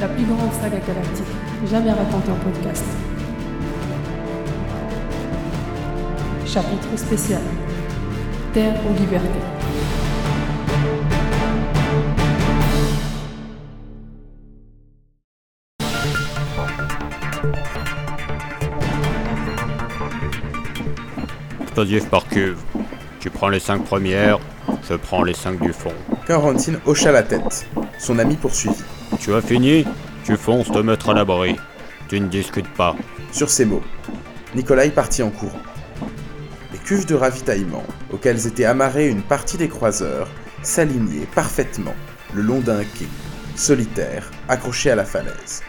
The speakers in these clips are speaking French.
la plus grande saga galactique jamais racontée en podcast. Chapitre spécial Terre ou liberté. Explosif par cuve. Tu prends les cinq premières, je prends les cinq du fond. Quarantine hocha la tête. Son ami poursuivit. Tu as fini? Tu fonces te mettre à l'abri. Tu ne discutes pas. Sur ces mots, Nikolai partit en courant. Les cuves de ravitaillement, auxquelles était amarrée une partie des croiseurs, s'alignaient parfaitement le long d'un quai, solitaire, accroché à la falaise.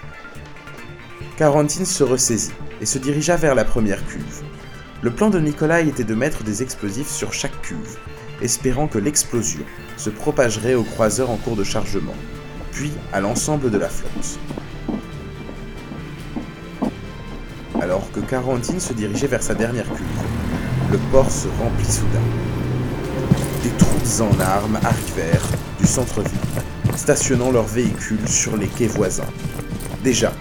Quarantine se ressaisit et se dirigea vers la première cuve. Le plan de Nikolai était de mettre des explosifs sur chaque cuve, espérant que l'explosion se propagerait aux croiseurs en cours de chargement, puis à l'ensemble de la flotte. Alors que Quarantine se dirigeait vers sa dernière cuve, le port se remplit soudain. Des troupes en armes arrivèrent du centre-ville, stationnant leurs véhicules sur les quais voisins. Déjà,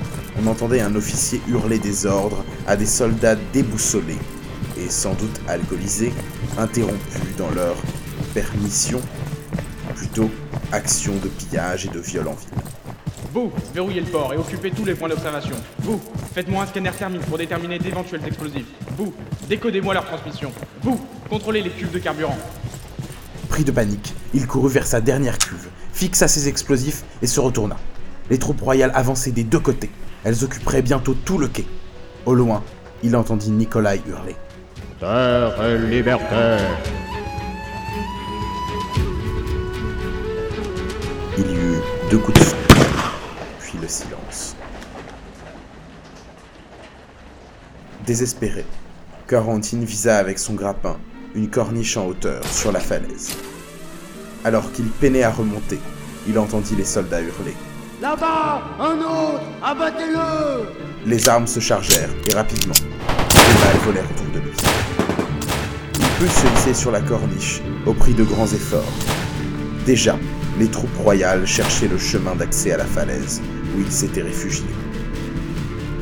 on entendait un officier hurler des ordres à des soldats déboussolés et sans doute alcoolisés, interrompus dans leur permission, plutôt action de pillage et de viol en ville. Vous, verrouillez le port et occupez tous les points d'observation. Vous, faites-moi un scanner thermique pour déterminer d'éventuels explosifs. Vous, décodez-moi leur transmission. Vous, contrôlez les cuves de carburant. Pris de panique, il courut vers sa dernière cuve, fixa ses explosifs et se retourna. Les troupes royales avançaient des deux côtés. Elles occuperaient bientôt tout le quai. Au loin, il entendit Nikolai hurler. Terre et liberté Il y eut deux coups de feu, puis le silence. Désespéré, Quarantine visa avec son grappin une corniche en hauteur sur la falaise. Alors qu'il peinait à remonter, il entendit les soldats hurler. Là-bas Un autre Abattez-le Les armes se chargèrent, et rapidement, les balles volèrent autour de lui. Il put se hisser sur la corniche, au prix de grands efforts. Déjà, les troupes royales cherchaient le chemin d'accès à la falaise, où il s'était réfugié.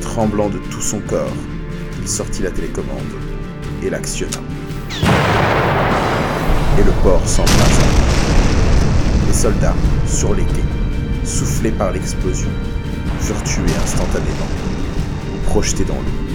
Tremblant de tout son corps, il sortit la télécommande et l'actionna. Et le port s'embrasa. Les soldats, sur les quais, soufflés par l'explosion, furent tués instantanément ou projetés dans l'eau.